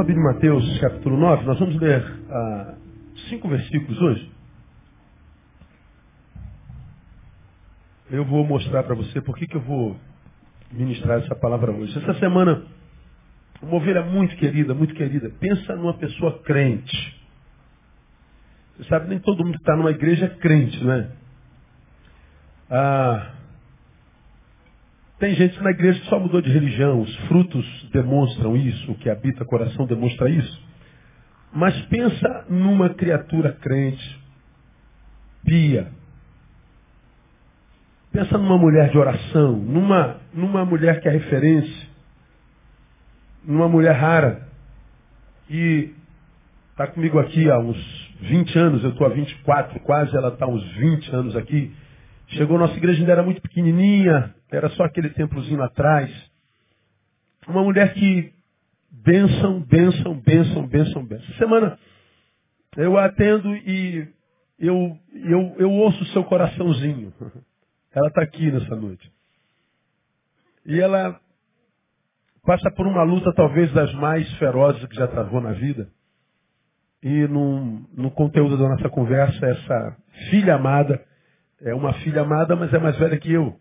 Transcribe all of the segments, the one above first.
a Bíblia Mateus, capítulo 9. Nós vamos ler ah, cinco versículos hoje. Eu vou mostrar para você por que, eu vou ministrar essa palavra hoje. Essa semana, uma ovelha muito querida, muito querida. Pensa numa pessoa crente. Você sabe, nem todo mundo que está numa igreja é crente, não é? Ah, tem gente na igreja que só mudou de religião, os frutos demonstram isso, o que habita o coração demonstra isso. Mas pensa numa criatura crente, pia. Pensa numa mulher de oração, numa, numa mulher que é referência, numa mulher rara. E está comigo aqui há uns 20 anos, eu estou há 24 quase, ela está há uns 20 anos aqui. Chegou, nossa igreja ainda era muito pequenininha, era só aquele templozinho atrás. Uma mulher que benção, benção, benção, benção, benção. Semana eu atendo e eu, eu, eu ouço o seu coraçãozinho. Ela está aqui nessa noite. E ela passa por uma luta talvez das mais ferozes que já travou na vida. E no, no conteúdo da nossa conversa, essa filha amada é uma filha amada, mas é mais velha que eu.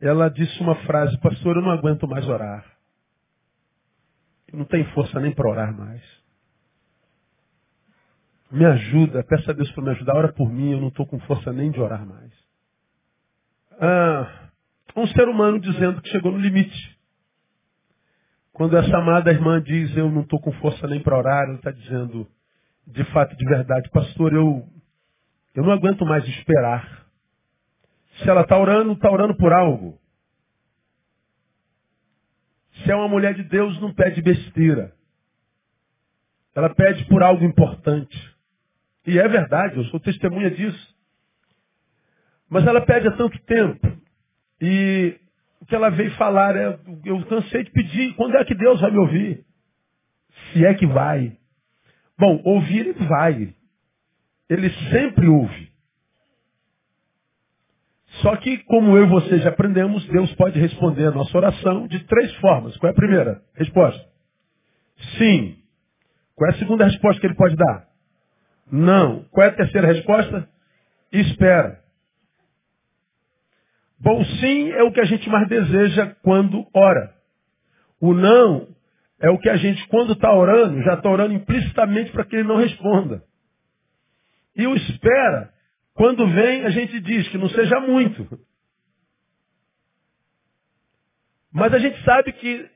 Ela disse uma frase, pastor, eu não aguento mais orar. Eu não tenho força nem para orar mais. Me ajuda, peça a Deus para me ajudar, ora por mim, eu não estou com força nem de orar mais. Ah, um ser humano dizendo que chegou no limite. Quando essa amada irmã diz, eu não estou com força nem para orar, ela está dizendo, de fato, de verdade, pastor, eu eu não aguento mais esperar. Se ela está orando, está orando por algo. Se é uma mulher de Deus, não pede besteira. Ela pede por algo importante. E é verdade, eu sou testemunha disso. Mas ela pede há tanto tempo. E o que ela veio falar é, eu cansei de pedir, quando é que Deus vai me ouvir? Se é que vai. Bom, ouvir ele vai. Ele sempre ouve. Só que, como eu e você já aprendemos, Deus pode responder a nossa oração de três formas. Qual é a primeira resposta? Sim. Qual é a segunda resposta que ele pode dar? Não. Qual é a terceira resposta? Espera. Bom, sim é o que a gente mais deseja quando ora. O não é o que a gente, quando está orando, já está orando implicitamente para que ele não responda. E o espera, quando vem, a gente diz que não seja muito. Mas a gente sabe que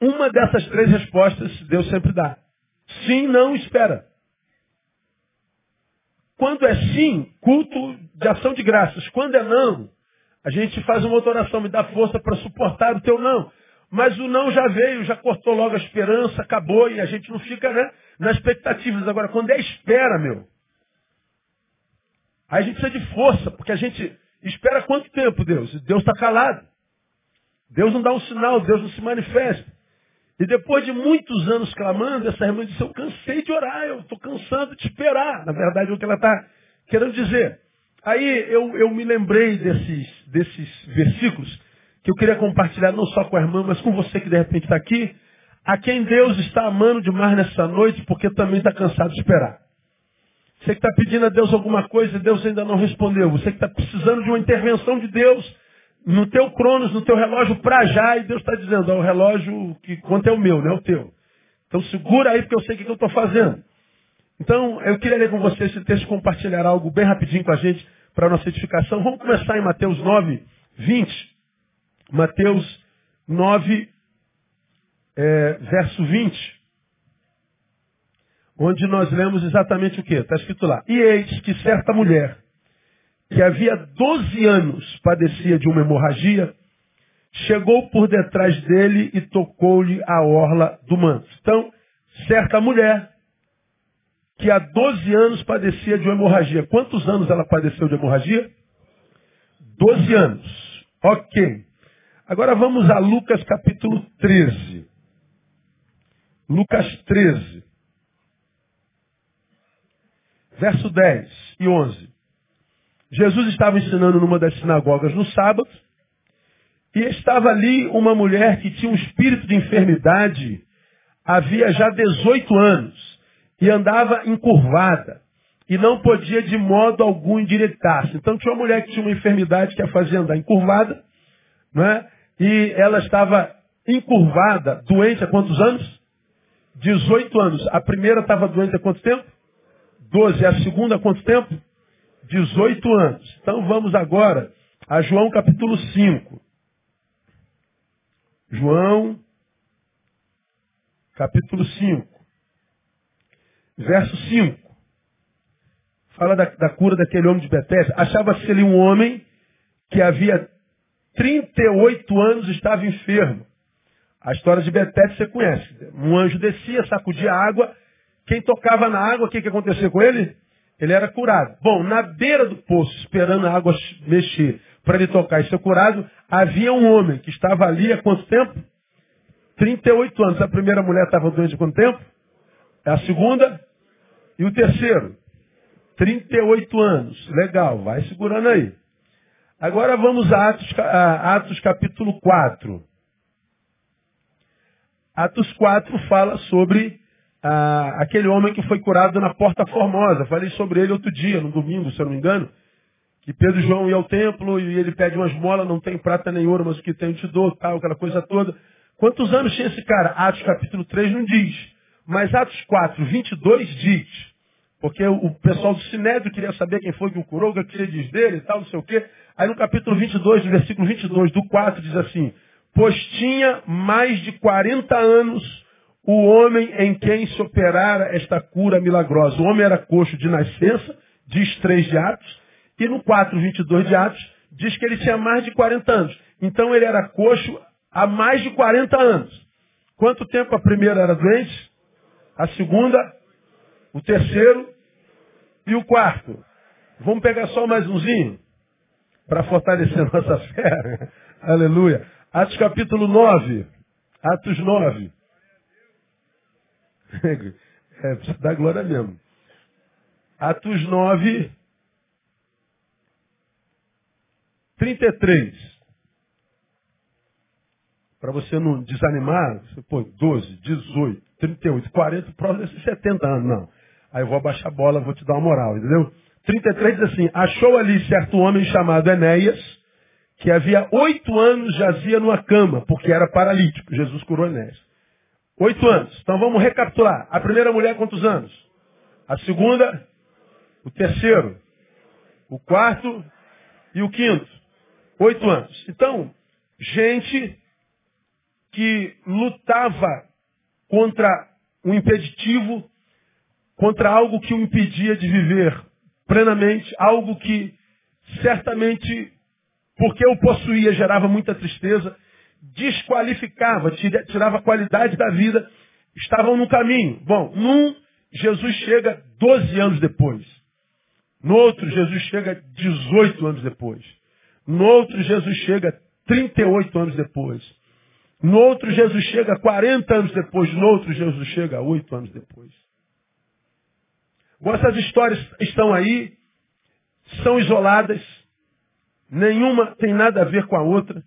uma dessas três respostas Deus sempre dá. Sim, não, espera. Quando é sim, culto de ação de graças. Quando é não, a gente faz uma outra oração, me dá força para suportar o teu não. Mas o não já veio, já cortou logo a esperança, acabou e a gente não fica né, na expectativa. Agora, quando é espera, meu, Aí a gente precisa de força, porque a gente espera quanto tempo, Deus? Deus está calado. Deus não dá um sinal, Deus não se manifesta. E depois de muitos anos clamando, essa irmã disse, eu cansei de orar, eu estou cansando de esperar. Na verdade, é o que ela está querendo dizer. Aí eu, eu me lembrei desses, desses versículos que eu queria compartilhar não só com a irmã, mas com você que de repente está aqui, a quem Deus está amando demais nessa noite, porque também está cansado de esperar. Você que está pedindo a Deus alguma coisa e Deus ainda não respondeu. Você que está precisando de uma intervenção de Deus no teu cronos, no teu relógio para já, e Deus está dizendo, é o relógio que conta é o meu, não é o teu. Então segura aí porque eu sei o que eu estou fazendo. Então, eu queria ler com você esse texto compartilhar algo bem rapidinho com a gente para nossa edificação. Vamos começar em Mateus 9, 20. Mateus 9, é, verso 20 onde nós lemos exatamente o que? Está escrito lá. E eis que certa mulher, que havia 12 anos padecia de uma hemorragia, chegou por detrás dele e tocou-lhe a orla do manto. Então, certa mulher, que há 12 anos padecia de uma hemorragia. Quantos anos ela padeceu de hemorragia? 12 anos. Ok. Agora vamos a Lucas capítulo 13. Lucas 13 verso 10 e 11. Jesus estava ensinando numa das sinagogas no sábado, e estava ali uma mulher que tinha um espírito de enfermidade havia já 18 anos e andava encurvada e não podia de modo algum endireitar-se. Então tinha uma mulher que tinha uma enfermidade que a fazia andar encurvada, não é? e ela estava encurvada, doente há quantos anos? 18 anos. A primeira estava doente há quanto tempo? 12. A segunda há quanto tempo? 18 anos. Então vamos agora a João capítulo 5. João capítulo 5. Verso 5 fala da, da cura daquele homem de Betesda, achava-se ali um homem que havia 38 anos estava enfermo. A história de Betesda você conhece. Um anjo descia, sacudia água. Quem tocava na água, o que, que acontecia com ele? Ele era curado. Bom, na beira do poço, esperando a água mexer para ele tocar e ser curado, havia um homem que estava ali há quanto tempo? 38 anos. A primeira mulher estava doente há quanto tempo? A segunda? E o terceiro? 38 anos. Legal, vai segurando aí. Agora vamos a Atos, a Atos capítulo 4. Atos 4 fala sobre ah, aquele homem que foi curado na Porta Formosa. Falei sobre ele outro dia, no domingo, se eu não me engano. Que Pedro e João iam ao templo e ele pede umas molas, não tem prata nem ouro, mas o que tem eu te dou, tal, aquela coisa toda. Quantos anos tinha esse cara? Atos capítulo 3 não diz. Mas Atos 4, 22 diz. Porque o pessoal do Sinédrio queria saber quem foi que o curou, o que queria dizer dele e tal, não sei o quê. Aí no capítulo 22, no versículo 22 do 4, diz assim, Pois tinha mais de 40 anos o homem em quem se operara esta cura milagrosa. O homem era coxo de nascença, diz 3 de Atos, e no 4, 22 de Atos, diz que ele tinha mais de 40 anos. Então ele era coxo há mais de 40 anos. Quanto tempo a primeira era doente? A segunda? O terceiro e o quarto. Vamos pegar só mais umzinho para fortalecer nossa fé. Aleluia. Atos capítulo 9. Atos 9. É, precisa dar glória mesmo. Atos 9, 33. Para você não desanimar, você põe 12, 18, 38, 40, próximo desses 70 anos. Não. Aí eu vou abaixar a bola, vou te dar uma moral, entendeu? 33 diz assim, achou ali certo homem chamado Enéas, que havia oito anos jazia numa cama, porque era paralítico. Jesus curou Enéas. Oito anos. Então vamos recapitular. A primeira mulher, quantos anos? A segunda, o terceiro, o quarto e o quinto. Oito anos. Então, gente que lutava contra um impeditivo contra algo que o impedia de viver plenamente, algo que certamente, porque o possuía, gerava muita tristeza, desqualificava, tirava a qualidade da vida, estavam no caminho. Bom, num, Jesus chega 12 anos depois. No outro, Jesus chega 18 anos depois. No outro, Jesus chega 38 anos depois. No outro, Jesus chega 40 anos depois. No outro, Jesus chega 8 anos depois. Essas histórias estão aí, são isoladas, nenhuma tem nada a ver com a outra,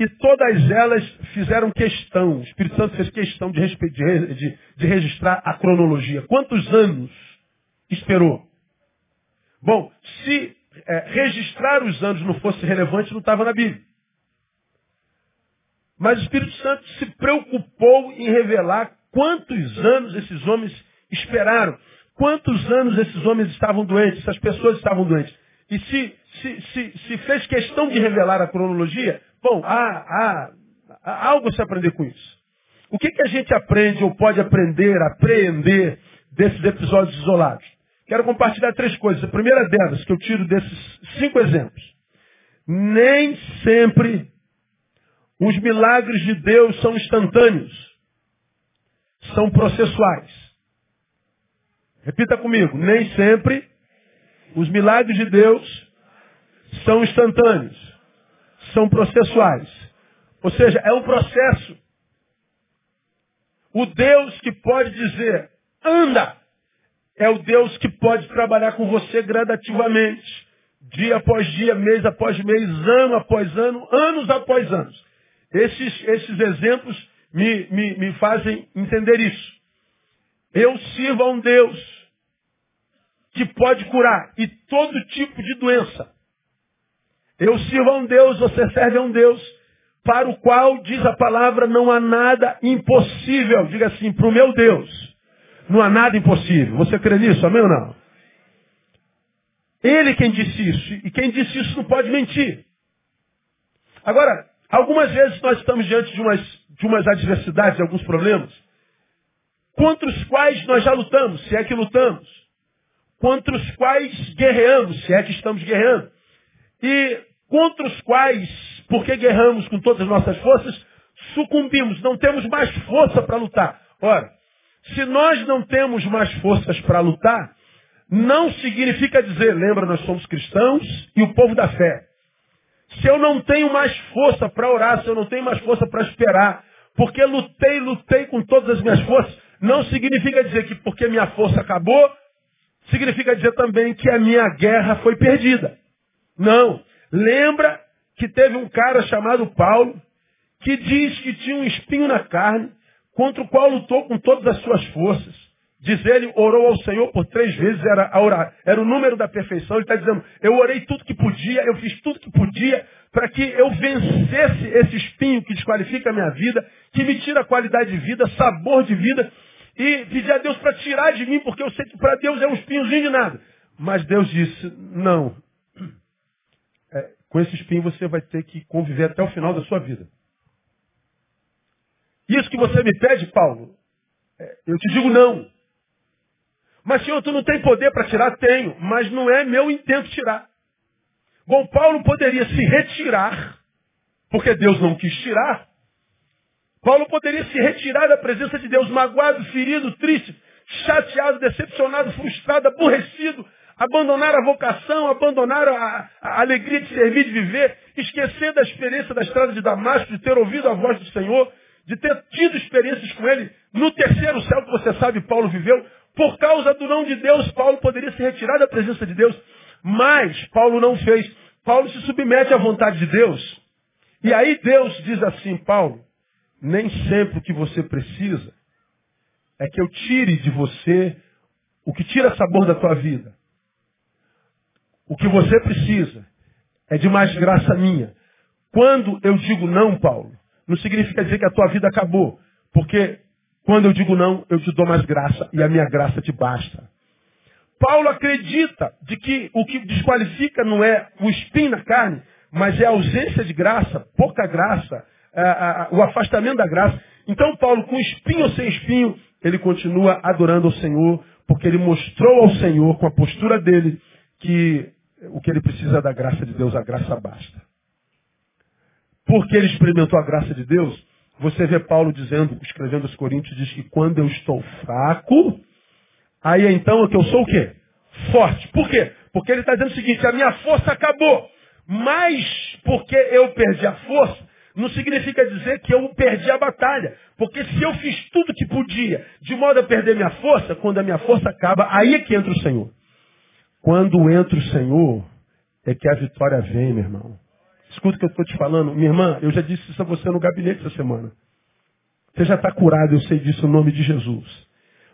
e todas elas fizeram questão, o Espírito Santo fez questão de, de, de registrar a cronologia. Quantos anos esperou? Bom, se é, registrar os anos não fosse relevante, não estava na Bíblia. Mas o Espírito Santo se preocupou em revelar quantos anos esses homens esperaram. Quantos anos esses homens estavam doentes, essas pessoas estavam doentes? E se, se, se, se fez questão de revelar a cronologia, bom, há, há, há algo a se aprender com isso. O que, que a gente aprende ou pode aprender, apreender desses episódios isolados? Quero compartilhar três coisas. A primeira delas, que eu tiro desses cinco exemplos. Nem sempre os milagres de Deus são instantâneos. São processuais. Repita comigo. Nem sempre os milagres de Deus são instantâneos. São processuais. Ou seja, é um processo. O Deus que pode dizer, anda, é o Deus que pode trabalhar com você gradativamente. Dia após dia, mês após mês, ano após ano, anos após anos. Esses, esses exemplos me, me, me fazem entender isso. Eu sirvo a um Deus que pode curar e todo tipo de doença. Eu sirvo a um Deus, você serve a um Deus para o qual, diz a palavra, não há nada impossível. Diga assim, para o meu Deus, não há nada impossível. Você crê nisso, amém ou não? Ele quem disse isso, e quem disse isso não pode mentir. Agora, algumas vezes nós estamos diante de umas, de umas adversidades, alguns problemas, contra os quais nós já lutamos, se é que lutamos, contra os quais guerreamos, se é que estamos guerreando, e contra os quais, porque guerramos com todas as nossas forças, sucumbimos, não temos mais força para lutar. Ora, se nós não temos mais forças para lutar, não significa dizer, lembra, nós somos cristãos e o povo da fé. Se eu não tenho mais força para orar, se eu não tenho mais força para esperar, porque lutei, lutei com todas as minhas forças, não significa dizer que porque minha força acabou, significa dizer também que a minha guerra foi perdida. Não. Lembra que teve um cara chamado Paulo, que diz que tinha um espinho na carne, contra o qual lutou com todas as suas forças. Diz ele, orou ao Senhor por três vezes, era, a orar, era o número da perfeição. Ele está dizendo, eu orei tudo que podia, eu fiz tudo que podia para que eu vencesse esse espinho que desqualifica a minha vida, que me tira qualidade de vida, sabor de vida, e pedir a Deus para tirar de mim, porque eu sei que para Deus é um espinhozinho de nada. Mas Deus disse, não, com esse espinho você vai ter que conviver até o final da sua vida. Isso que você me pede, Paulo, é, eu te digo não. Mas, Senhor, tu não tem poder para tirar? Tenho, mas não é meu intento tirar. Bom, Paulo poderia se retirar, porque Deus não quis tirar. Paulo poderia se retirar da presença de Deus, magoado, ferido, triste, chateado, decepcionado, frustrado, aborrecido, abandonar a vocação, abandonar a, a, alegria de servir, de viver, esquecer da experiência da estrada de Damasco, de ter ouvido a voz do Senhor, de ter tido experiências com Ele. No terceiro céu que você sabe, Paulo viveu, por causa do não de Deus, Paulo poderia se retirar da presença de Deus. Mas Paulo não fez. Paulo se submete à vontade de Deus. E aí Deus diz assim, Paulo, nem sempre o que você precisa é que eu tire de você o que tira sabor da tua vida. O que você precisa é de mais graça minha. Quando eu digo não, Paulo, não significa dizer que a tua vida acabou. Porque quando eu digo não, eu te dou mais graça e a minha graça te basta. Paulo acredita de que o que desqualifica não é o espinho na carne, mas é a ausência de graça, pouca graça, o afastamento da graça. Então Paulo, com espinho ou sem espinho, ele continua adorando ao Senhor, porque ele mostrou ao Senhor, com a postura dele, que o que ele precisa é da graça de Deus, a graça basta. Porque ele experimentou a graça de Deus, você vê Paulo dizendo, escrevendo aos Coríntios, diz que quando eu estou fraco, aí então é que eu sou o quê? Forte. Por quê? Porque ele está dizendo o seguinte, a minha força acabou. Mas porque eu perdi a força, não significa dizer que eu perdi a batalha. Porque se eu fiz tudo que podia, de modo a perder minha força, quando a minha força acaba, aí é que entra o Senhor. Quando entra o Senhor, é que a vitória vem, meu irmão. Escuta o que eu estou te falando. Minha irmã, eu já disse isso a você no gabinete essa semana. Você já está curado, eu sei disso, no nome de Jesus.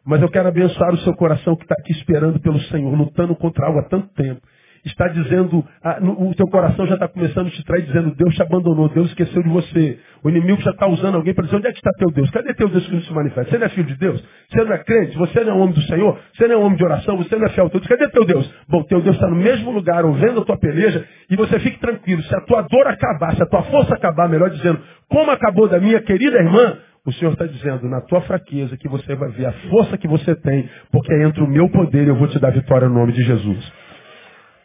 Mas eu quero abençoar o seu coração que está aqui esperando pelo Senhor, lutando contra algo há tanto tempo está dizendo, ah, o teu coração já está começando a te trair, dizendo, Deus te abandonou, Deus esqueceu de você. O inimigo já está usando alguém para dizer, onde é que está teu Deus? Cadê teu Deus que não se manifesta? Você não é filho de Deus? Você não é crente? Você não é homem do Senhor? Você não é homem de oração? Você não é fiel a Deus? Cadê teu Deus? Bom, teu Deus está no mesmo lugar, ouvindo a tua peleja, e você fique tranquilo. Se a tua dor acabar, se a tua força acabar, melhor dizendo, como acabou da minha querida irmã, o Senhor está dizendo, na tua fraqueza, que você vai ver a força que você tem, porque entre o meu poder eu vou te dar vitória no nome de Jesus.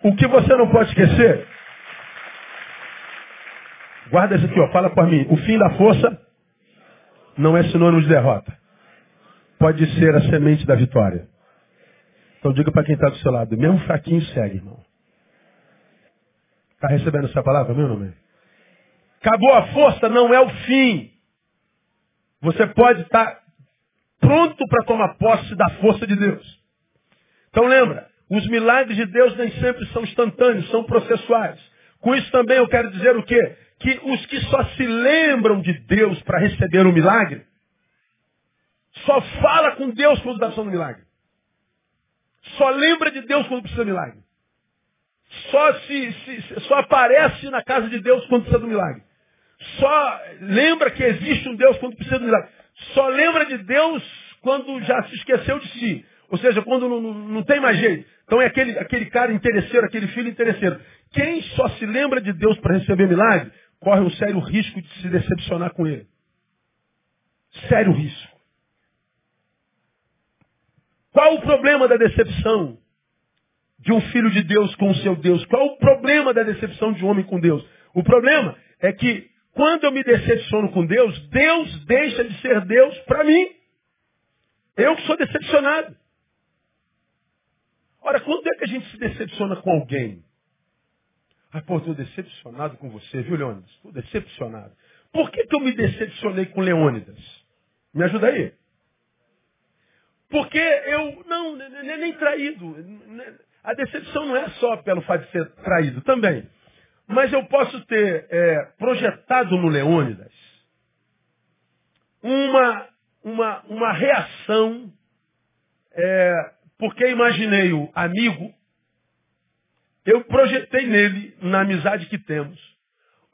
O que você não pode esquecer, guarda isso aqui, ó, fala para mim. O fim da força não é sinônimo de derrota. Pode ser a semente da vitória. Então diga para quem está do seu lado, mesmo fraquinho segue, irmão. Está recebendo essa palavra, meu nome? Acabou a força, não é o fim. Você pode estar tá pronto para tomar posse da força de Deus. Então lembra, os milagres de Deus nem sempre são instantâneos, são processuais. Com isso também eu quero dizer o quê? que os que só se lembram de Deus para receber o milagre, só fala com Deus quando está precisando do milagre. Só lembra de Deus quando precisa do milagre. Só, se, se, só aparece na casa de Deus quando precisa do milagre. Só lembra que existe um Deus quando precisa do milagre. Só lembra de Deus quando já se esqueceu de si. Ou seja, quando não, não, tem mais jeito. Então é aquele, aquele cara interesseiro, aquele filho interesseiro. Quem só se lembra de Deus para receber milagre, corre um sério risco de se decepcionar com ele. Sério risco. Qual o problema da decepção de um filho de Deus com o seu Deus? Qual o problema da decepção de um homem com Deus? O problema é que quando eu me decepciono com Deus, Deus deixa de ser Deus para mim. Eu que sou decepcionado. Ora, quando é que a gente se decepciona com alguém? Ah, pô, estou decepcionado com você, viu, Leônidas? Estou decepcionado. Por que, que eu me decepcionei com Leônidas? Me ajuda aí. Porque eu, não, nem traído. A decepção não é só pelo fato de ser traído, também. Mas eu posso ter é, projetado no Leônidas uma, uma, uma reação é, porque imaginei-o amigo, eu projetei nele, na amizade que temos,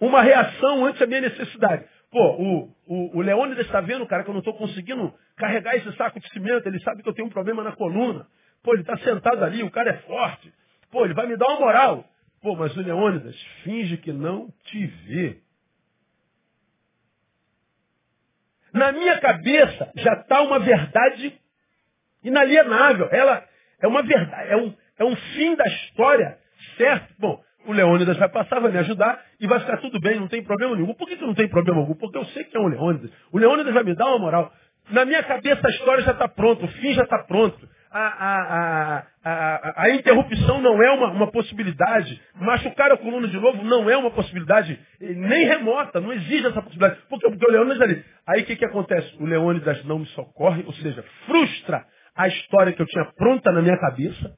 uma reação ante a minha necessidade. Pô, o, o, o Leônidas está vendo, cara, que eu não estou conseguindo carregar esse saco de cimento, ele sabe que eu tenho um problema na coluna. Pô, ele está sentado ali, o cara é forte. Pô, ele vai me dar uma moral. Pô, mas o Leônidas finge que não te vê. Na minha cabeça já está uma verdade inalienável. Ela é uma verdade, é um, é um fim da história, certo? Bom, o Leônidas vai passar, vai me ajudar e vai ficar tudo bem, não tem problema nenhum. Por que, que não tem problema algum? Porque eu sei que é um Leônidas. O Leônidas vai me dar uma moral. Na minha cabeça a história já está pronta, o fim já está pronto. A, a, a, a, interrupção não é uma, uma possibilidade. Machucar a coluna de novo não é uma possibilidade nem remota, não existe essa possibilidade. Porque, porque o Leônidas ali. Aí o que, que acontece? O Leônidas não me socorre, ou seja, frustra a história que eu tinha pronta na minha cabeça.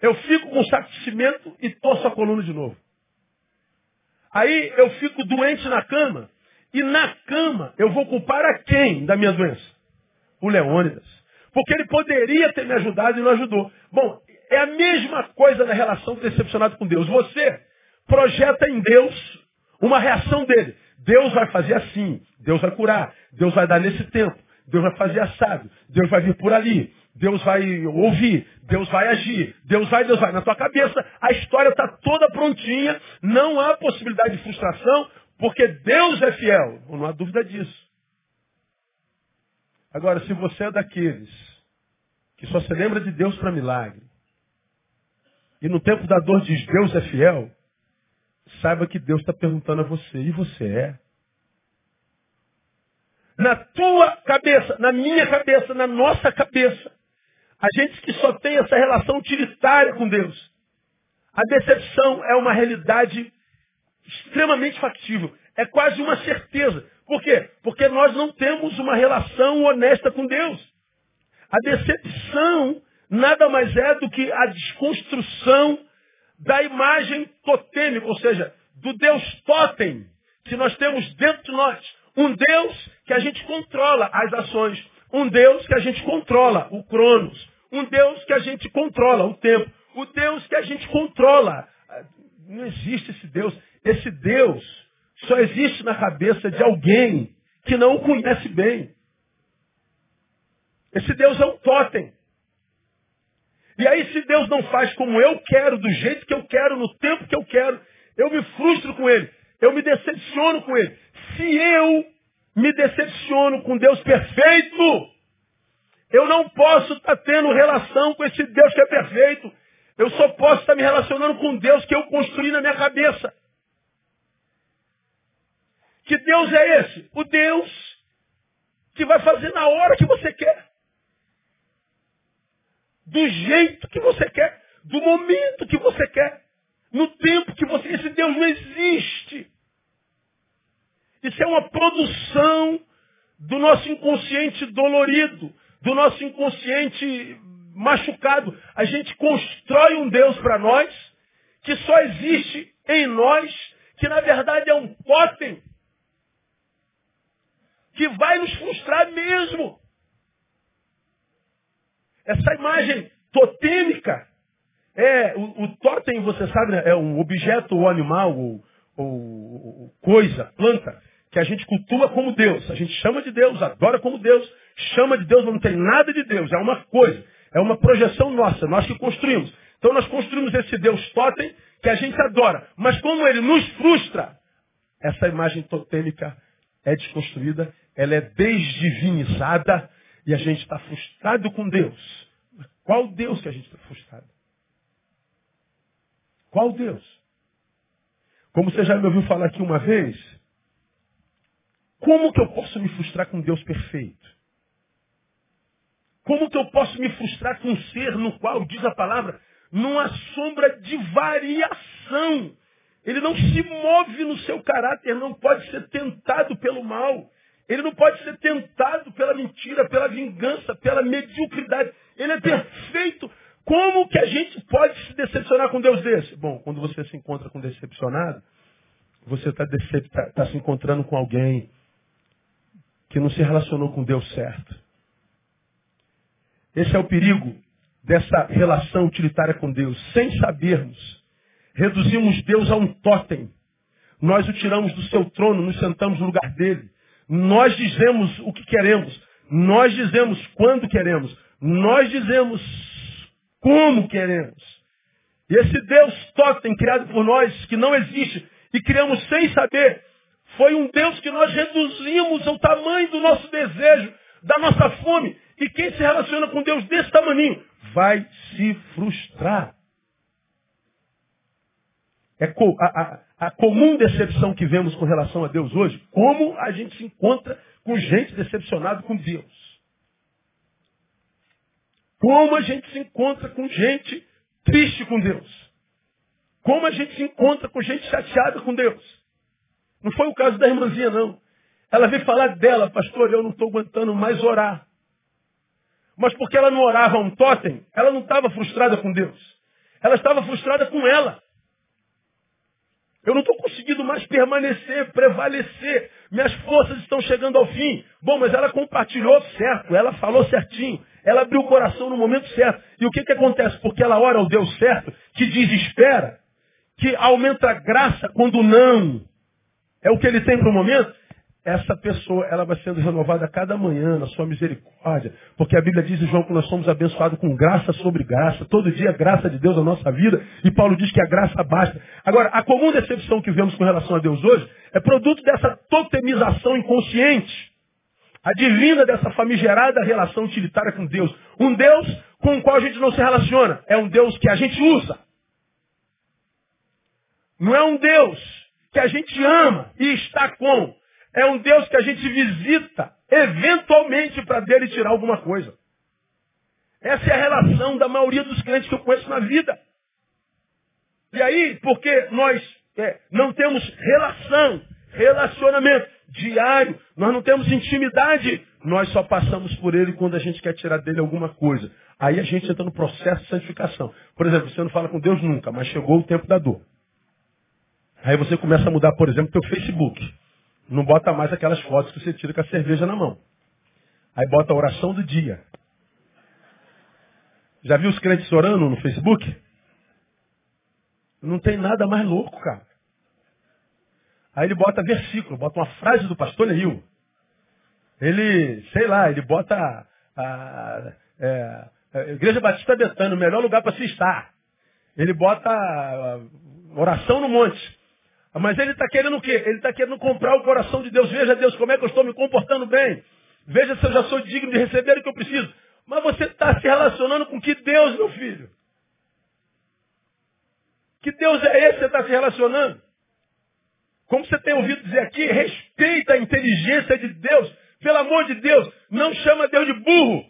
Eu fico com saco de cimento e torço a coluna de novo. Aí eu fico doente na cama. E na cama eu vou culpar a quem da minha doença? O Leônidas. Porque ele poderia ter me ajudado e não ajudou. Bom, é a mesma coisa na relação decepcionado com Deus. Você projeta em Deus uma reação dele. Deus vai fazer assim, Deus vai curar, Deus vai dar nesse tempo, Deus vai fazer assado, Deus vai vir por ali, Deus vai ouvir, Deus vai agir, Deus vai, Deus vai. Na tua cabeça, a história está toda prontinha, não há possibilidade de frustração, porque Deus é fiel. Não há dúvida disso. Agora, se você é daqueles que só se lembra de Deus para milagre, e no tempo da dor diz Deus é fiel, saiba que Deus está perguntando a você, e você é? Na tua cabeça, na minha cabeça, na nossa cabeça. A gente que só tem essa relação utilitária com Deus. A decepção é uma realidade extremamente factível. É quase uma certeza. Por quê? Porque nós não temos uma relação honesta com Deus. A decepção nada mais é do que a desconstrução da imagem totêmica, ou seja, do Deus totem que nós temos dentro de nós. Um Deus que a gente controla as ações. Um Deus que a gente controla o cronos. Um Deus que a gente controla o tempo. O Deus que a gente controla. Não existe esse Deus. Esse Deus só existe na cabeça de alguém que não o conhece bem. Esse Deus é um totem. E aí, se Deus não faz como eu quero, do jeito que eu quero, no tempo que eu quero, eu me frustro com ele. Eu me decepciono com ele. Se eu me decepciono com Deus perfeito, eu não posso estar tendo relação com esse Deus que é perfeito. Eu só posso estar me relacionando com Deus que eu construí na minha cabeça. Que Deus é esse? O Deus que vai fazer na hora que você quer. Do jeito que você quer. Do momento que você quer. No tempo que você. Esse Deus não existe. Isso é uma produção do nosso inconsciente dolorido, do nosso inconsciente machucado. A gente constrói um Deus para nós que só existe em nós que na verdade é um totem que vai nos frustrar mesmo. Essa imagem totêmica é o, o totem, você sabe, né, é um objeto ou animal ou, ou, coisa, planta que a gente cultua como Deus. A gente chama de Deus, adora como Deus, chama de Deus, mas não tem nada de Deus. É uma coisa, é uma projeção nossa, nós que construímos. Então nós construímos esse Deus totem que a gente adora. Mas como ele nos frustra, essa imagem totêmica é desconstruída, ela é desdivinizada e a gente está frustrado com Deus. Qual Deus que a gente está frustrado? Qual Deus? Como você já me ouviu falar aqui uma vez, como que eu posso me frustrar com Deus perfeito? Como que eu posso me frustrar com um ser no qual, diz a palavra, numa sombra de variação? Ele não se move no seu caráter, não pode ser tentado pelo mal. Ele não pode ser tentado pela mentira, pela vingança, pela mediocridade. Ele é perfeito. Como que a gente pode se decepcionar com Deus desse? Bom, quando você se encontra com decepcionado, você está tá, tá se encontrando com alguém que não se relacionou com Deus certo. Esse é o perigo dessa relação utilitária com Deus. Sem sabermos, reduzimos Deus a um totem. Nós o tiramos do seu trono, nos sentamos no lugar dele. Nós dizemos o que queremos. Nós dizemos quando queremos. Nós dizemos como queremos. E esse Deus totem criado por nós, que não existe, e criamos sem saber, foi um Deus que nós reduzimos ao tamanho do nosso desejo, da nossa fome. E quem se relaciona com Deus desse tamanho vai se frustrar. É a, a, a comum decepção que vemos com relação a Deus hoje, como a gente se encontra com gente decepcionada com Deus. Como a gente se encontra com gente triste com Deus. Como a gente se encontra com gente chateada com Deus. Não foi o caso da irmãzinha, não. Ela veio falar dela, pastor, eu não estou aguentando mais orar. Mas porque ela não orava um totem, ela não estava frustrada com Deus. Ela estava frustrada com ela. Eu não estou conseguindo mais permanecer, prevalecer. Minhas forças estão chegando ao fim. Bom, mas ela compartilhou certo, ela falou certinho. Ela abriu o coração no momento certo. E o que, que acontece? Porque ela ora ao Deus certo, que desespera, que aumenta a graça quando não é o que ele tem para o momento essa pessoa ela vai sendo renovada a cada manhã na sua misericórdia. Porque a Bíblia diz, João, que nós somos abençoados com graça sobre graça. Todo dia graça de Deus na nossa vida. E Paulo diz que a graça basta. Agora, a comum decepção que vemos com relação a Deus hoje é produto dessa totemização inconsciente. Adivina dessa famigerada relação utilitária com Deus. Um Deus com o qual a gente não se relaciona. É um Deus que a gente usa. Não é um Deus que a gente ama e está com. É um Deus que a gente visita eventualmente para dele tirar alguma coisa. Essa é a relação da maioria dos crentes que eu conheço na vida. E aí, porque nós é, não temos relação, relacionamento diário, nós não temos intimidade, nós só passamos por ele quando a gente quer tirar dele alguma coisa. Aí a gente entra no processo de santificação. Por exemplo, você não fala com Deus nunca, mas chegou o tempo da dor. Aí você começa a mudar, por exemplo, teu Facebook. Não bota mais aquelas fotos que você tira com a cerveja na mão. Aí bota a oração do dia. Já viu os crentes orando no Facebook? Não tem nada mais louco, cara. Aí ele bota versículo, bota uma frase do pastor Neil. Ele, sei lá, ele bota a, a, é, a Igreja Batista Betânia, o melhor lugar para se estar. Ele bota a, oração no monte. Mas ele está querendo o quê? Ele está querendo comprar o coração de Deus. Veja, Deus, como é que eu estou me comportando bem. Veja se eu já sou digno de receber o que eu preciso. Mas você está se relacionando com que Deus, meu filho? Que Deus é esse que você está se relacionando? Como você tem ouvido dizer aqui, respeita a inteligência de Deus. Pelo amor de Deus, não chama Deus de burro.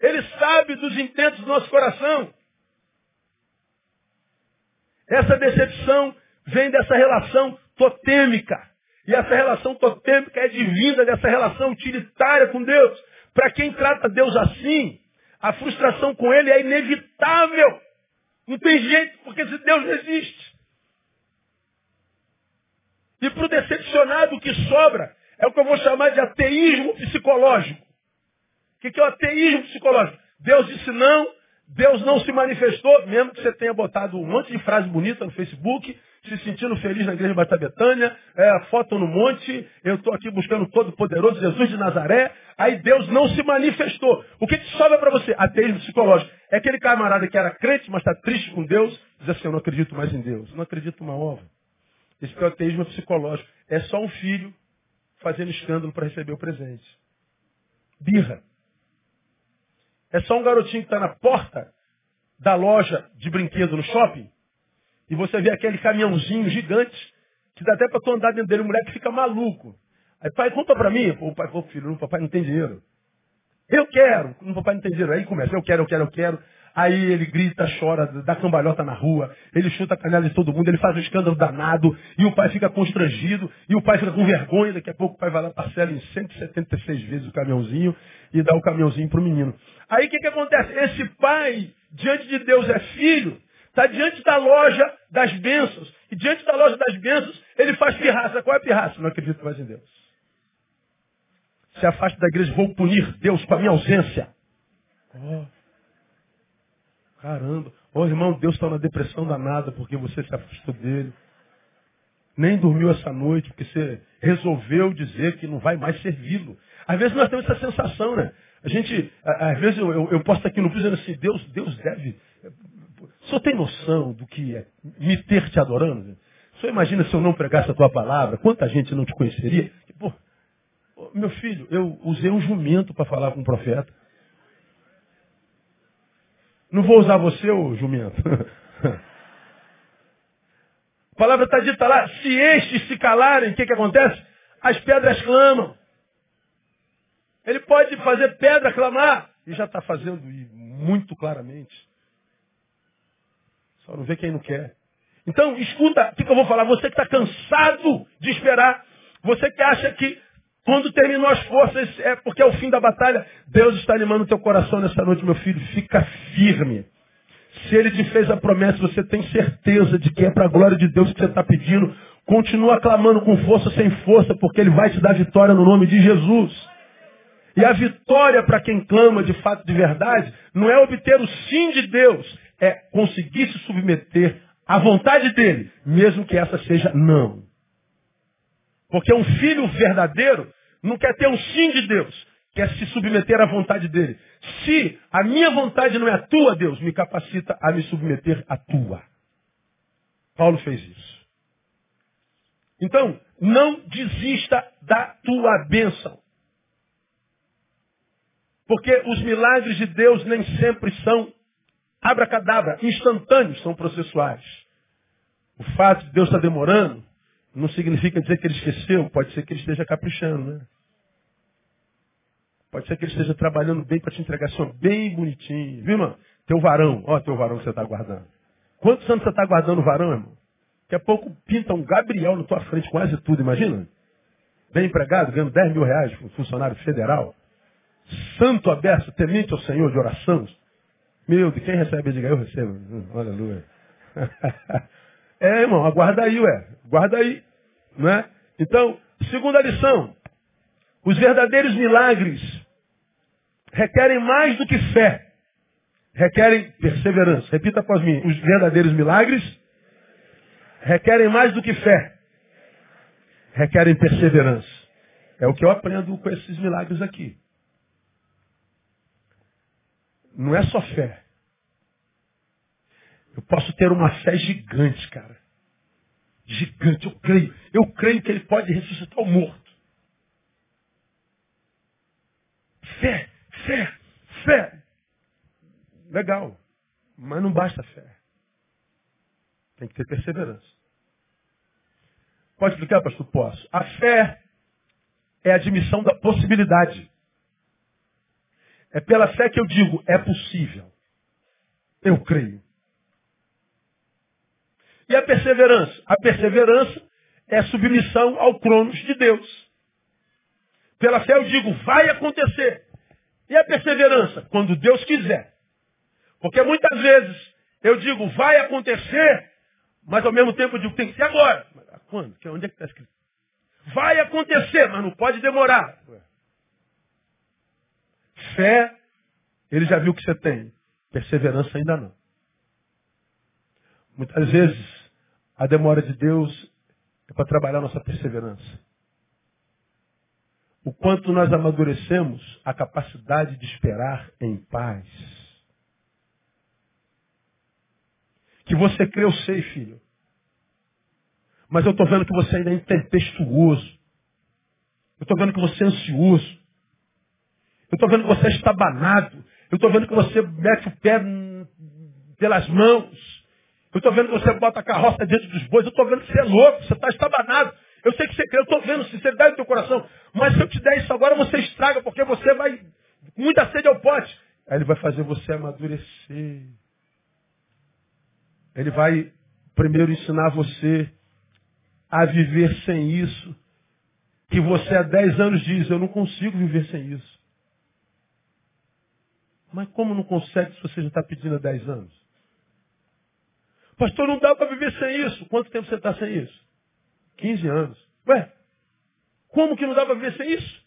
Ele sabe dos intentos do nosso coração. Essa decepção vem dessa relação totêmica. E essa relação totêmica é divina dessa relação utilitária com Deus. Para quem trata Deus assim, a frustração com Ele é inevitável. Não tem jeito, porque esse Deus não existe. E para o decepcionado, o que sobra é o que eu vou chamar de ateísmo psicológico. O que é o ateísmo psicológico? Deus disse não, Deus não se manifestou, mesmo que você tenha botado um monte de frase bonita no Facebook, se sentindo feliz na igreja de Bata Betânia, é, foto no monte, eu estou aqui buscando todo poderoso Jesus de Nazaré, aí Deus não se manifestou. O que, que sobra para você? Ateísmo psicológico. É aquele camarada que era crente, mas está triste com Deus, diz assim, eu não acredito mais em Deus. não acredito uma ova. Esse é o ateísmo psicológico. É só um filho fazendo escândalo para receber o presente. Birra. É só um garotinho que está na porta da loja de brinquedo no shopping e você vê aquele caminhãozinho gigante que dá até para tu andar dentro dele, o moleque fica maluco. Aí, pai, conta para mim. Pô, o pai, pô, filho, o papai não tem dinheiro. Eu quero. O papai não tem dinheiro. Aí começa, eu quero, eu quero, eu quero. Aí ele grita, chora, dá cambalhota na rua, ele chuta a canela de todo mundo, ele faz um escândalo danado, e o pai fica constrangido, e o pai fica com vergonha, daqui a pouco o pai vai lá, parcela em 176 vezes o caminhãozinho e dá o caminhãozinho para o menino. Aí o que, que acontece? Esse pai, diante de Deus, é filho, está diante da loja das bênçãos, e diante da loja das bênçãos, ele faz pirraça. Qual é a pirraça? Não acredito mais em Deus. Se afasta da igreja, vou punir Deus com a minha ausência. Oh. Caramba. Ô oh, irmão, Deus está na depressão danada porque você se afastou dele. Nem dormiu essa noite porque você resolveu dizer que não vai mais servi-lo. Às vezes nós temos essa sensação, né? A gente, às vezes eu, eu, eu estar aqui no piso dizendo assim, Deus, Deus deve. O senhor tem noção do que é me ter te adorando? O senhor imagina se eu não pregasse a tua palavra, quanta gente não te conheceria? Pô, meu filho, eu usei um jumento para falar com o profeta. Não vou usar você, ô jumento. A palavra está dita lá, se estes se calarem, o que, que acontece? As pedras clamam. Ele pode fazer pedra clamar, e já está fazendo muito claramente. Só não vê quem não quer. Então, escuta o que, que eu vou falar. Você que está cansado de esperar, você que acha que quando terminou as forças, é porque é o fim da batalha. Deus está animando o teu coração nessa noite, meu filho. Fica firme. Se ele te fez a promessa, você tem certeza de que é para a glória de Deus que você está pedindo. Continua clamando com força, sem força, porque ele vai te dar vitória no nome de Jesus. E a vitória para quem clama de fato, de verdade, não é obter o sim de Deus, é conseguir se submeter à vontade dele, mesmo que essa seja não. Porque um filho verdadeiro não quer ter um sim de Deus, quer se submeter à vontade dele. Se a minha vontade não é a tua, Deus, me capacita a me submeter à tua. Paulo fez isso. Então, não desista da tua bênção. Porque os milagres de Deus nem sempre são abracadabra, instantâneos, são processuais. O fato de Deus estar demorando não significa dizer que ele esqueceu, pode ser que ele esteja caprichando, né? Pode ser que ele esteja trabalhando bem para te entregar assim, bem bonitinho. Viu, irmão? Teu varão, ó, teu varão que você está guardando. Quantos anos você está guardando o varão, irmão? Daqui a pouco pinta um Gabriel na tua frente, quase tudo, imagina? Bem empregado, ganhando 10 mil reais, funcionário federal. Santo aberto, temente ao Senhor de oração. Meu, de quem recebe diga, eu recebo. Hum, aleluia. é, irmão, aguarda aí, ué. Guarda aí. Não é? Então, segunda lição. Os verdadeiros milagres requerem mais do que fé. Requerem perseverança. Repita após mim. Os verdadeiros milagres requerem mais do que fé. Requerem perseverança. É o que eu aprendo com esses milagres aqui. Não é só fé. Eu posso ter uma fé gigante, cara. Gigante, eu creio. Eu creio que ele pode ressuscitar o morto. Fé, fé, fé. Legal. Mas não basta fé. Tem que ter perseverança. Pode explicar, pastor? Posso. A fé é a admissão da possibilidade. É pela fé que eu digo, é possível. Eu creio. E a perseverança? A perseverança é submissão ao cronos de Deus. Pela fé eu digo, vai acontecer. E a perseverança? Quando Deus quiser. Porque muitas vezes eu digo, vai acontecer, mas ao mesmo tempo eu digo, tem que ser agora. Quando? Onde é que está escrito? Vai acontecer, mas não pode demorar. Fé, ele já viu que você tem. Perseverança ainda não. Muitas vezes, a demora de Deus é para trabalhar nossa perseverança. O quanto nós amadurecemos a capacidade de esperar em paz. Que você crê, eu sei, filho. Mas eu estou vendo que você ainda é intempestuoso. Eu estou vendo que você é ansioso. Eu estou vendo que você é estabanado. Eu estou vendo que você mete o pé pelas mãos. Eu estou vendo que você bota a carroça dentro dos bois. Eu estou vendo que você é louco, você está estabanado. Eu sei que você crê, eu estou vendo sinceridade no teu coração. Mas se eu te der isso agora, você estraga, porque você vai. Muita sede ao pote. Aí ele vai fazer você amadurecer. Ele vai primeiro ensinar você a viver sem isso. Que você há 10 anos diz, eu não consigo viver sem isso. Mas como não consegue se você já está pedindo há 10 anos? Pastor, não dá para viver sem isso. Quanto tempo você está sem isso? 15 anos. Ué, como que não dá para viver sem isso?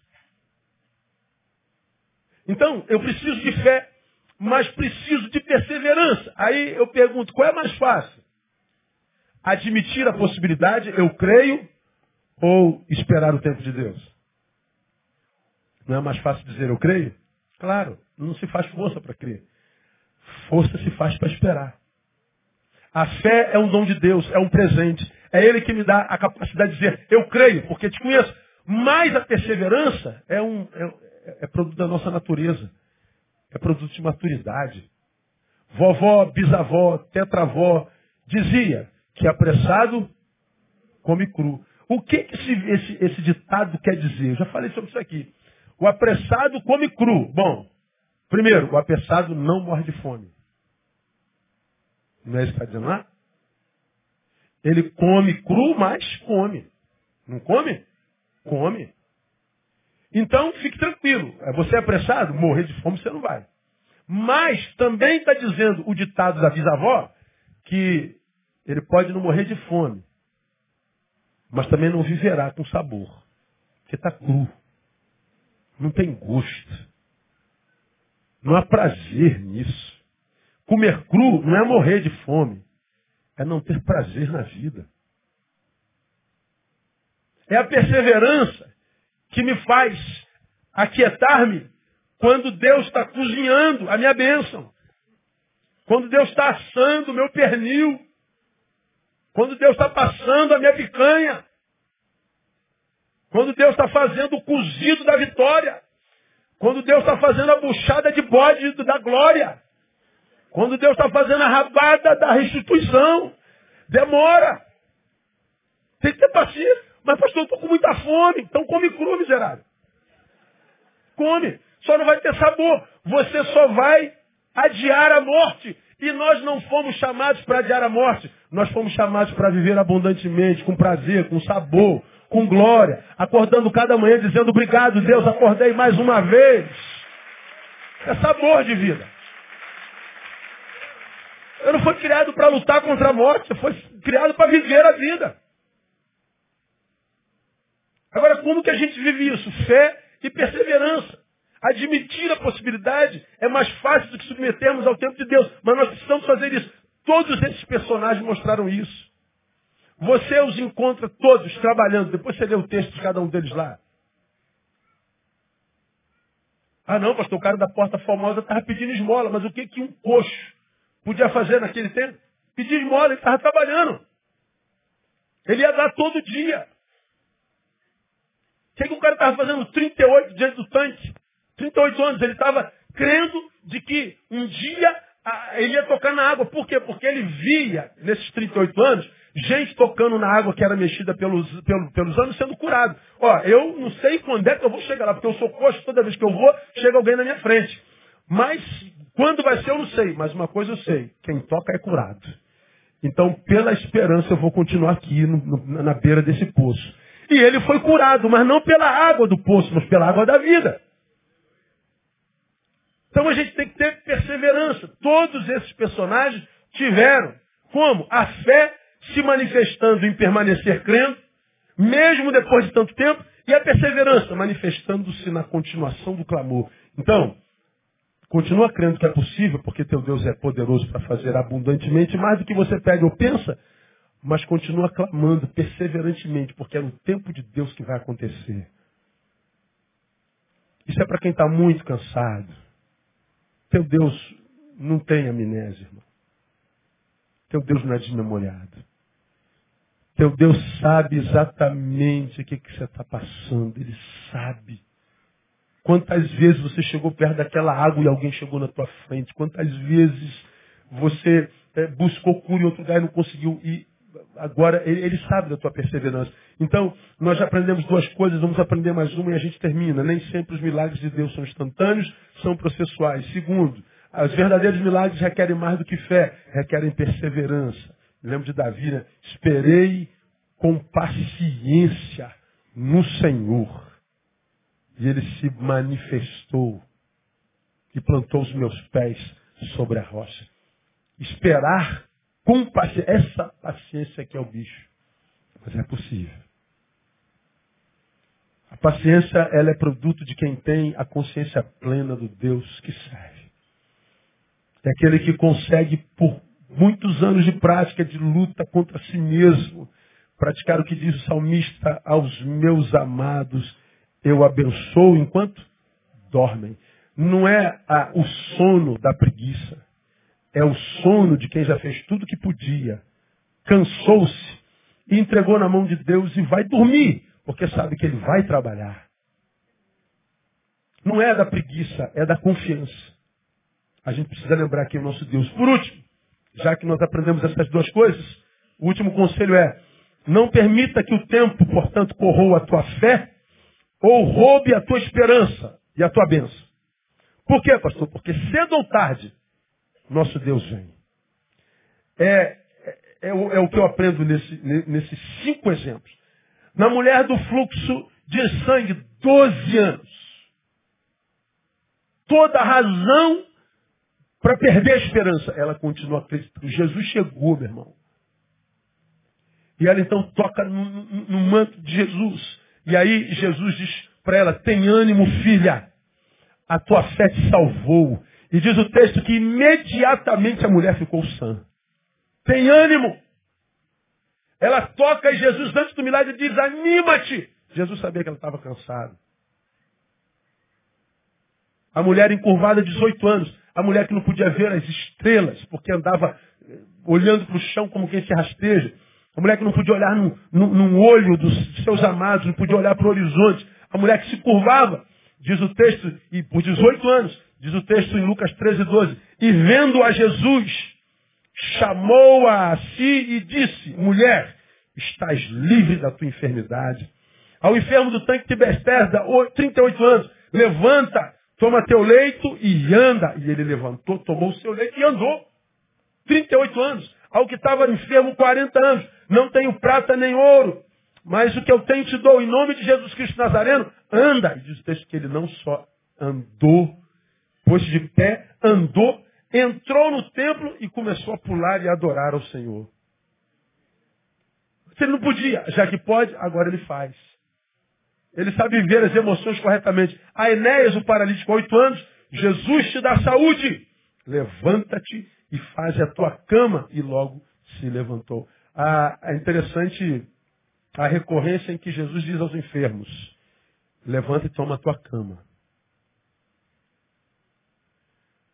Então, eu preciso de fé, mas preciso de perseverança. Aí eu pergunto, qual é mais fácil? Admitir a possibilidade, eu creio, ou esperar o tempo de Deus? Não é mais fácil dizer eu creio? Claro, não se faz força para crer. Força se faz para esperar. A fé é um dom de Deus, é um presente. É Ele que me dá a capacidade de dizer, eu creio, porque te conheço. Mas a perseverança é, um, é, é produto da nossa natureza. É produto de maturidade. Vovó, bisavó, tetravó dizia que apressado come cru. O que, que esse, esse, esse ditado quer dizer? Eu já falei sobre isso aqui. O apressado come cru. Bom, primeiro, o apressado não morre de fome. Não é isso que está dizendo lá? Ele come cru, mas come. Não come? Come. Então, fique tranquilo. É você é apressado? Morrer de fome você não vai. Mas também está dizendo o ditado da bisavó que ele pode não morrer de fome, mas também não viverá com sabor. Porque está cru. Não tem gosto. Não há prazer nisso. Comer cru não é morrer de fome, é não ter prazer na vida. É a perseverança que me faz aquietar-me quando Deus está cozinhando a minha bênção. Quando Deus está assando o meu pernil. Quando Deus está passando a minha picanha. Quando Deus está fazendo o cozido da vitória. Quando Deus está fazendo a buchada de bode da glória. Quando Deus está fazendo a rabada da restituição, demora. Tem que ter paciência. Mas, pastor, eu estou com muita fome. Então come cru, miserável. Come. Só não vai ter sabor. Você só vai adiar a morte. E nós não fomos chamados para adiar a morte. Nós fomos chamados para viver abundantemente, com prazer, com sabor, com glória. Acordando cada manhã dizendo, obrigado, Deus, acordei mais uma vez. É sabor de vida. Eu não fui criado para lutar contra a morte, eu fui criado para viver a vida. Agora, como que a gente vive isso? Fé e perseverança. Admitir a possibilidade é mais fácil do que submetermos ao tempo de Deus. Mas nós precisamos fazer isso. Todos esses personagens mostraram isso. Você os encontra todos trabalhando. Depois você lê o texto de cada um deles lá. Ah não, pastor, o cara da porta famosa estava pedindo esmola. Mas o que, que um coxo podia fazer naquele tempo? Pedir esmola, ele estava trabalhando. Ele ia dar todo dia. O que, que o cara estava fazendo 38 diante do tanque? 38 anos. Ele estava crendo de que um dia ele ia tocar na água. Por quê? Porque ele via, nesses 38 anos, gente tocando na água que era mexida pelos, pelos, pelos anos sendo curado. Ó, eu não sei quando é que eu vou chegar lá, porque eu sou coxo, toda vez que eu vou, chega alguém na minha frente. Mas quando vai ser, eu não sei. Mas uma coisa eu sei: quem toca é curado. Então, pela esperança, eu vou continuar aqui no, no, na beira desse poço. E ele foi curado, mas não pela água do poço, mas pela água da vida. Então a gente tem que ter perseverança. Todos esses personagens Tiveram. Como? A fé se manifestando em permanecer crendo, mesmo depois de tanto tempo, e a perseverança manifestando-se na continuação do clamor. Então, continua crendo que é possível, porque teu Deus é poderoso para fazer abundantemente mais do que você pede ou pensa, mas continua clamando perseverantemente, porque é no tempo de Deus que vai acontecer. Isso é para quem está muito cansado. Teu Deus não tem amnésia, irmão. Teu Deus não é desmemoriado. Teu Deus sabe exatamente o que, que você está passando. Ele sabe. Quantas vezes você chegou perto daquela água e alguém chegou na tua frente? Quantas vezes você é, buscou cura em outro lugar e não conseguiu? E agora ele, ele, sabe da tua perseverança. Então, nós já aprendemos duas coisas, vamos aprender mais uma e a gente termina. Nem sempre os milagres de Deus são instantâneos, são processuais. Segundo, os verdadeiros milagres requerem mais do que fé, requerem perseverança. Me lembro de Davi, né? Esperei com paciência no Senhor. E ele se manifestou e plantou os meus pés sobre a rocha. Esperar com paciência. Essa paciência que é o bicho. Mas é possível. A paciência, ela é produto de quem tem a consciência plena do Deus que serve. É aquele que consegue, por muitos anos de prática, de luta contra si mesmo, praticar o que diz o salmista aos meus amados, eu abençoo enquanto dormem. Não é a, o sono da preguiça, é o sono de quem já fez tudo que podia, cansou-se entregou na mão de Deus e vai dormir, porque sabe que ele vai trabalhar. Não é da preguiça, é da confiança. A gente precisa lembrar aqui o nosso Deus. Por último, já que nós aprendemos essas duas coisas, o último conselho é, não permita que o tempo, portanto, corroa a tua fé ou roube a tua esperança e a tua bênção. Por quê, pastor? Porque cedo ou tarde, nosso Deus vem. É, é, é, o, é o, que eu aprendo nesse, nesses cinco exemplos. Na mulher do fluxo de sangue, 12 anos. Toda razão para perder a esperança. Ela continua acreditando. Jesus chegou, meu irmão. E ela então toca no, no, no manto de Jesus. E aí Jesus diz para ela, tem ânimo, filha. A tua fé te salvou. E diz o texto que imediatamente a mulher ficou sã. Tem ânimo. Ela toca e Jesus, antes do milagre, diz, anima-te. Jesus sabia que ela estava cansada. A mulher encurvada, 18 anos. A mulher que não podia ver as estrelas, porque andava eh, olhando para o chão como quem se rasteja. A mulher que não podia olhar num, olho dos seus amados, não podia olhar para o horizonte. A mulher que se curvava, diz o texto, e por 18 anos, diz o texto em Lucas 13, 12. E vendo a Jesus, chamou-a a si e disse, mulher, estás livre da tua enfermidade. Ao enfermo do tanque de Bethesda, 38 anos, levanta, toma teu leito e anda. E ele levantou, tomou o seu leito e andou. 38 anos. Ao que estava enfermo 40 anos. Não tenho prata nem ouro. Mas o que eu tenho te dou em nome de Jesus Cristo Nazareno. Anda. E diz o texto que ele não só andou, pôs de pé, andou, entrou no templo e começou a pular e adorar ao Senhor. Se ele não podia, já que pode, agora ele faz. Ele sabe viver as emoções corretamente. A Enéas, o paralítico, oito anos, Jesus te dá saúde. Levanta-te e faz a tua cama. E logo se levantou. Ah, é interessante a recorrência em que Jesus diz aos enfermos, levanta e toma a tua cama.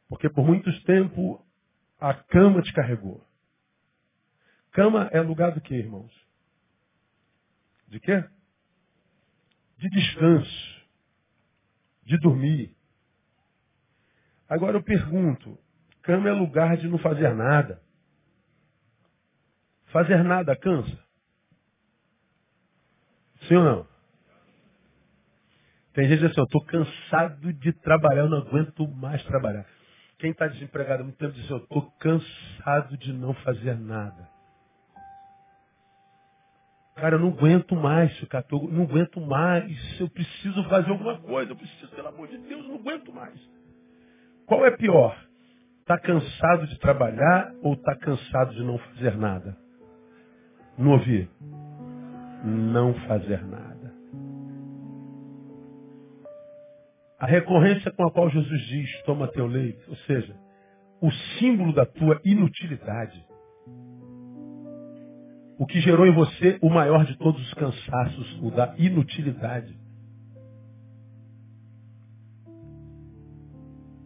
Porque por muito tempo a cama te carregou. Cama é lugar do que, irmãos? De quê? de descanso, de dormir. Agora eu pergunto, cama é lugar de não fazer nada. Fazer nada cansa? Sim ou não? Tem gente assim, eu estou cansado de trabalhar, eu não aguento mais trabalhar. Quem está desempregado há muito tempo diz, assim, eu estou cansado de não fazer nada. Cara, eu não aguento mais ficar, não aguento mais, eu preciso fazer alguma coisa, eu preciso, pelo amor de Deus, eu não aguento mais. Qual é pior? Está cansado de trabalhar ou está cansado de não fazer nada? Não ouvi. Não fazer nada. A recorrência com a qual Jesus diz, toma teu leito, ou seja, o símbolo da tua inutilidade. O que gerou em você o maior de todos os cansaços, o da inutilidade.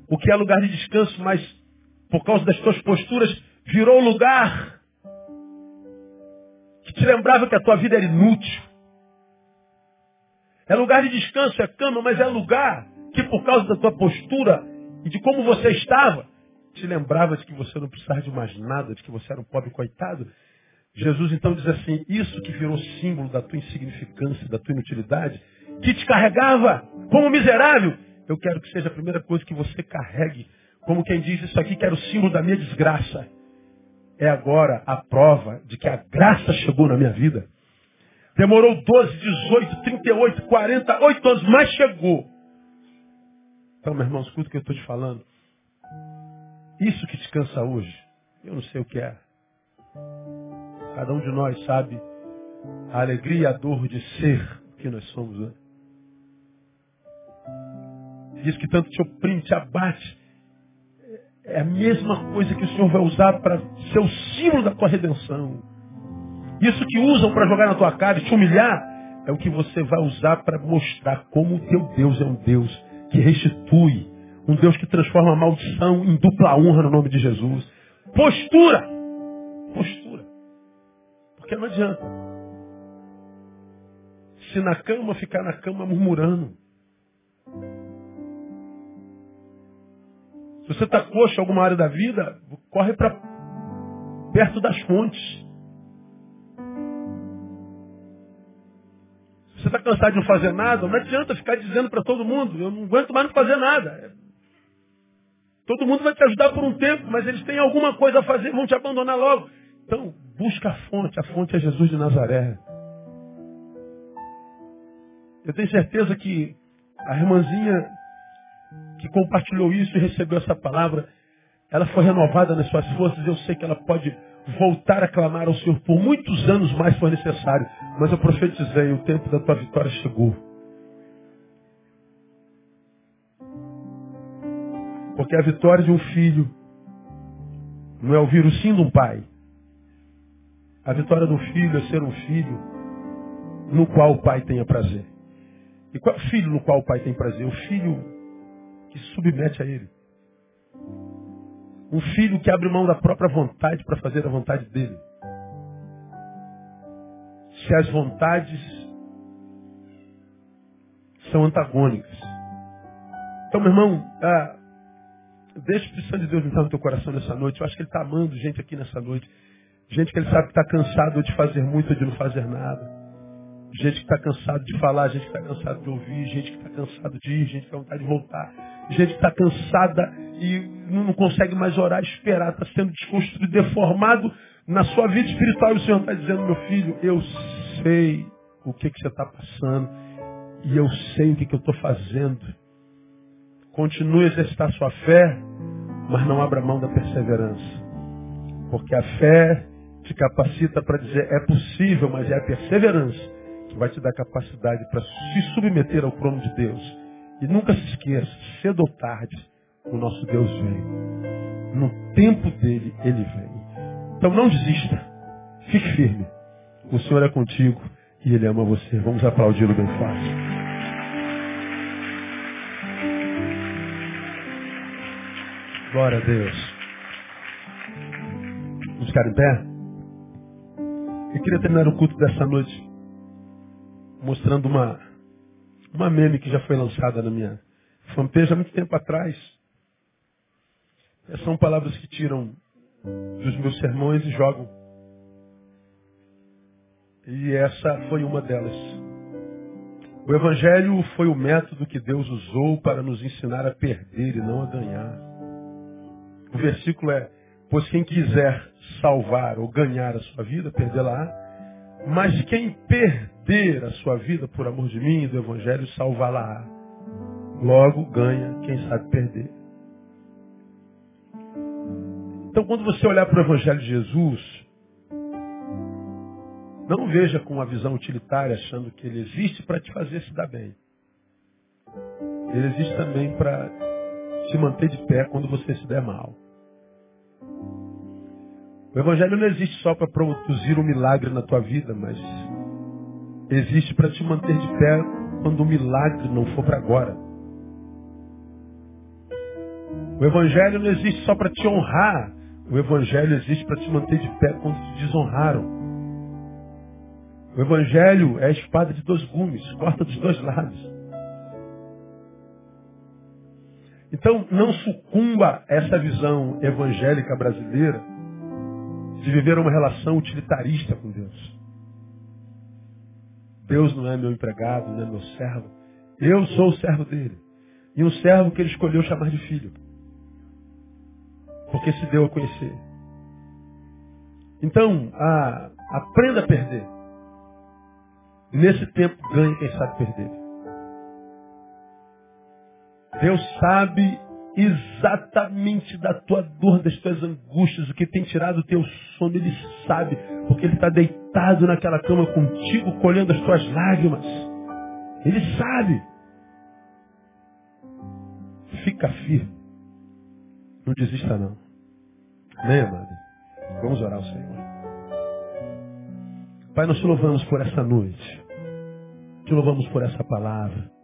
O que é lugar de descanso, mas por causa das tuas posturas, virou lugar te lembrava que a tua vida era inútil. É lugar de descanso, é cama, mas é lugar que por causa da tua postura e de como você estava, te lembrava de que você não precisava de mais nada, de que você era um pobre coitado. Jesus então diz assim, isso que virou símbolo da tua insignificância, da tua inutilidade, que te carregava como miserável, eu quero que seja a primeira coisa que você carregue, como quem diz isso aqui, que era o símbolo da minha desgraça. É agora a prova de que a graça chegou na minha vida. Demorou 12, 18, 38, 40, 8 anos, mas chegou. Então, meu irmão, escuta o que eu estou te falando. Isso que te cansa hoje, eu não sei o que é. Cada um de nós sabe a alegria e a dor de ser o que nós somos, né? Diz que tanto te oprime, te abate. É a mesma coisa que o Senhor vai usar para ser o símbolo da tua redenção. Isso que usam para jogar na tua cara e te humilhar, é o que você vai usar para mostrar como o teu Deus é um Deus que restitui, um Deus que transforma a maldição em dupla honra no nome de Jesus. Postura! Postura. Porque não adianta. Se na cama ficar na cama murmurando. Você está coxo em alguma área da vida, corre para perto das fontes. você está cansado de não fazer nada, não adianta ficar dizendo para todo mundo, eu não aguento mais não fazer nada. Todo mundo vai te ajudar por um tempo, mas eles têm alguma coisa a fazer, vão te abandonar logo. Então, busca a fonte, a fonte é Jesus de Nazaré. Eu tenho certeza que a irmãzinha que compartilhou isso e recebeu essa palavra, ela foi renovada nas suas forças. Eu sei que ela pode voltar a clamar ao Senhor por muitos anos mais for necessário. Mas eu profetizei, o tempo da tua vitória chegou. Porque a vitória de um filho não é ouvir o sim de um pai. A vitória do filho é ser um filho no qual o pai tenha prazer. E qual filho no qual o pai tem prazer? O filho que se submete a ele. Um filho que abre mão da própria vontade para fazer a vontade dele. Se as vontades são antagônicas. Então, meu irmão, ah, deixa o Espírito Santo de Deus entrar no teu coração nessa noite. Eu acho que ele está amando gente aqui nessa noite. Gente que ele sabe que está cansado de fazer muito ou de não fazer nada. Gente que está cansado de falar, gente que está cansado de ouvir, gente que está cansado de ir, gente que tem vontade de voltar. Gente está cansada e não consegue mais orar, esperar, está sendo desconstruído, deformado na sua vida espiritual. O Senhor está dizendo, meu filho, eu sei o que, que você está passando e eu sei o que, que eu estou fazendo. Continue a exercitar sua fé, mas não abra mão da perseverança. Porque a fé te capacita para dizer é possível, mas é a perseverança que vai te dar capacidade para se submeter ao trono de Deus. E nunca se esqueça, cedo ou tarde, o nosso Deus vem. No tempo dele, ele vem. Então não desista. Fique firme. O Senhor é contigo e ele ama você. Vamos aplaudi-lo bem fácil. Glória a Deus. Vamos ficar em pé? Eu queria terminar o culto dessa noite mostrando uma, uma meme que já foi lançada na minha fanpage há muito tempo atrás. São palavras que tiram dos meus sermões e jogam. E essa foi uma delas. O Evangelho foi o método que Deus usou para nos ensinar a perder e não a ganhar. O versículo é: Pois quem quiser salvar ou ganhar a sua vida, perdê-la. Mas quem perder, a sua vida por amor de mim e do Evangelho, salvá-la. Logo ganha quem sabe perder. Então, quando você olhar para o Evangelho de Jesus, não veja com uma visão utilitária, achando que ele existe para te fazer se dar bem. Ele existe também para te manter de pé quando você se der mal. O Evangelho não existe só para produzir um milagre na tua vida, mas existe para te manter de pé quando o milagre não for para agora. O Evangelho não existe só para te honrar, o Evangelho existe para te manter de pé quando te desonraram. O Evangelho é a espada de dois gumes, corta dos dois lados. Então, não sucumba a essa visão evangélica brasileira de viver uma relação utilitarista com Deus. Deus não é meu empregado, não é meu servo. Eu sou o servo dele. E um servo que ele escolheu chamar de filho. Porque se deu a conhecer. Então, a, aprenda a perder. Nesse tempo, ganhe quem sabe perder. Deus sabe exatamente da tua dor, das tuas angústias, o que tem tirado o teu sono, Ele sabe, porque Ele está deitado naquela cama contigo, colhendo as tuas lágrimas. Ele sabe. Fica firme. Não desista não. Amém, amado? Vamos orar ao Senhor. Pai, nós te louvamos por essa noite. Te louvamos por essa palavra.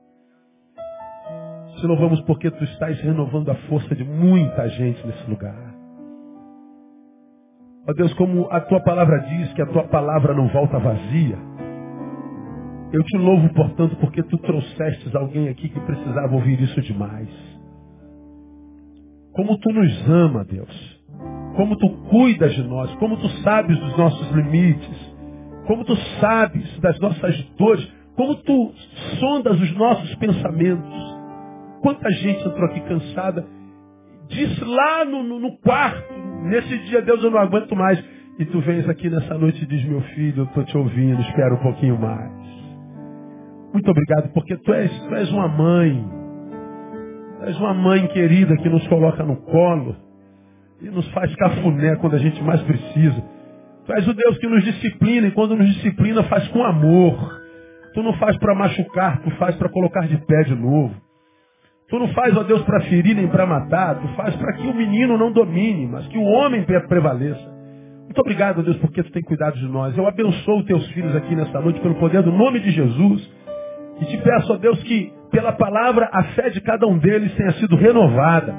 Te louvamos porque tu estás renovando a força de muita gente nesse lugar. Ó Deus, como a tua palavra diz que a tua palavra não volta vazia. Eu te louvo, portanto, porque tu trouxestes alguém aqui que precisava ouvir isso demais. Como tu nos ama, Deus. Como tu cuidas de nós. Como tu sabes dos nossos limites. Como tu sabes das nossas dores. Como tu sondas os nossos pensamentos. Quanta gente entrou aqui cansada, disse lá no, no, no quarto, nesse dia, Deus, eu não aguento mais. E tu vens aqui nessa noite e diz, meu filho, eu estou te ouvindo, espera um pouquinho mais. Muito obrigado, porque tu és, tu és uma mãe. Tu és uma mãe querida que nos coloca no colo e nos faz cafuné quando a gente mais precisa. Tu és o Deus que nos disciplina e quando nos disciplina faz com amor. Tu não faz para machucar, tu faz para colocar de pé de novo. Tu não faz, ó Deus, para ferir nem para matar. Tu faz para que o menino não domine, mas que o homem prevaleça. Muito obrigado, Deus, porque tu tem cuidado de nós. Eu abençoo teus filhos aqui nesta noite pelo poder do nome de Jesus. E te peço, ó Deus, que pela palavra a fé de cada um deles tenha sido renovada.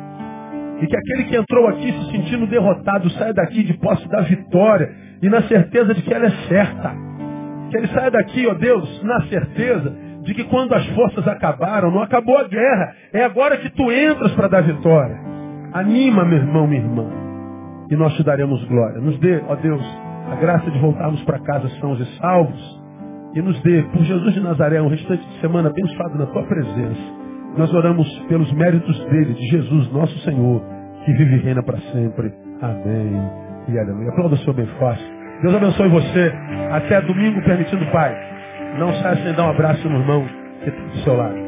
E que aquele que entrou aqui se sentindo derrotado saia daqui de posse da vitória e na certeza de que ela é certa. Que ele saia daqui, ó Deus, na certeza de que quando as forças acabaram, não acabou a guerra. É agora que tu entras para dar vitória. Anima, meu irmão, minha irmã. E nós te daremos glória. Nos dê, ó Deus, a graça de voltarmos para casa sãos e salvos. E nos dê, por Jesus de Nazaré, um restante de semana abençoado na tua presença. Nós oramos pelos méritos dele, de Jesus, nosso Senhor, que vive e reina para sempre. Amém. E aleluia. Aplauda o Senhor bem fácil. Deus abençoe você. Até domingo, permitindo, Pai. Não saia sem dar um abraço no irmão que está do seu lado.